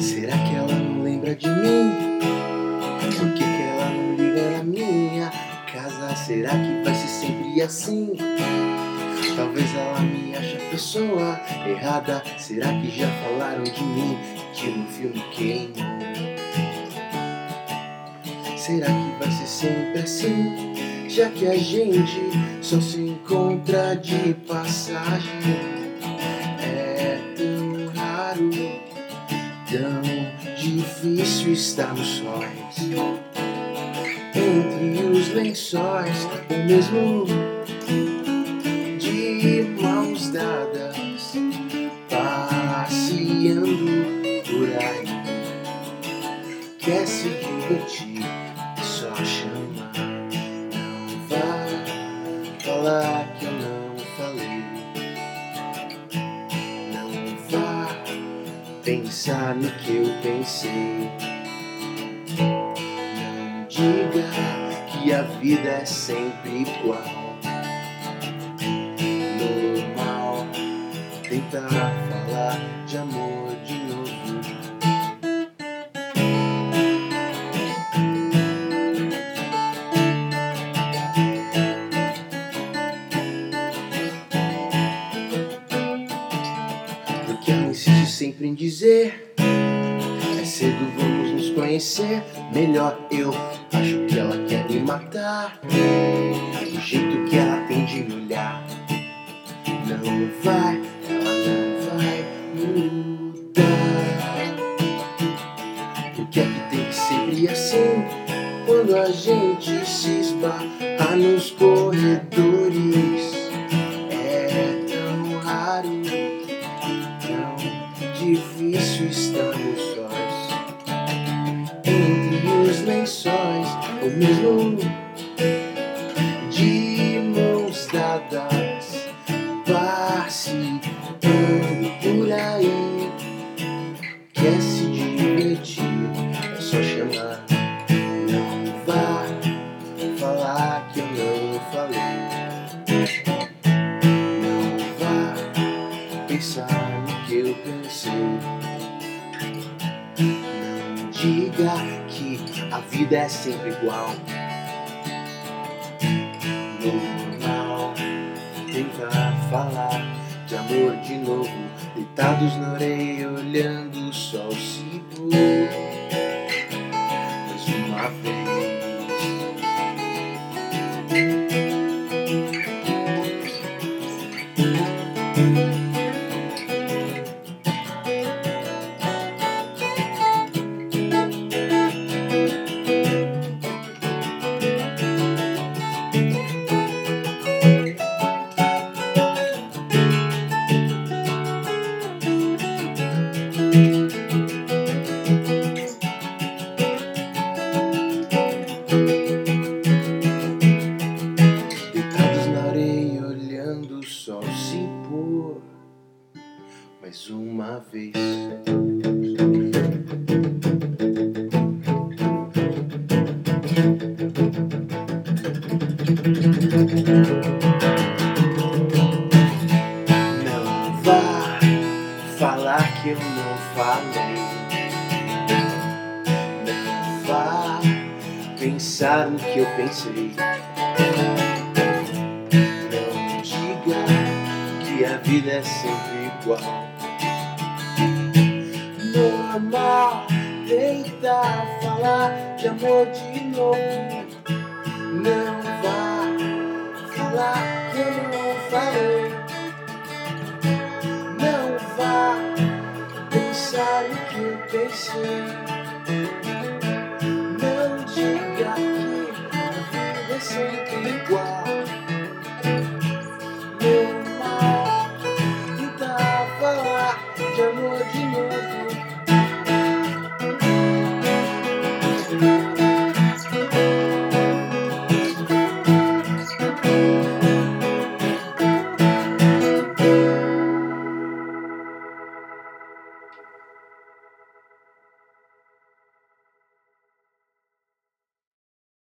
Será que ela não lembra de mim? Por que, que ela não liga na minha casa? Será que vai ser sempre assim? Talvez ela me ache a pessoa errada. Será que já falaram de mim que no filme queimou? Será que vai ser sempre assim? Já que a gente só se encontra de passagem. É tão raro, difícil estarmos sós. Entre os lençóis, o mesmo de mãos dadas, passeando por aí. Quer se divertir, só chamar. Não vá falar pensar no que eu pensei. Não diga que a vida é sempre igual. Normal tentar falar dizer. É cedo, vamos nos conhecer. Melhor Eu acho que ela quer me matar. Do jeito que ela tem de me olhar. Não vai, ela não vai mudar. Por que é que tem que ser assim? Quando a gente se esbarra nos corredores É tão raro tão difícil estamos sós entre os lençóis, ou mesmo de mãos dadas, passeando por aí. Quer se divertir, é só chamar. Não vá falar que eu não falei. Não vá pensar a vida é sempre igual. Normal tentar falar de amor de novo, deitados na areia, olhando o sol se pôr. Vez. Não vá falar que eu não falei. Não vá pensar no que eu pensei. Não diga que a vida é sempre igual. Normal tentar falar de amor de novo. Não vá falar que eu não falei. Não vá pensar no que eu pensei.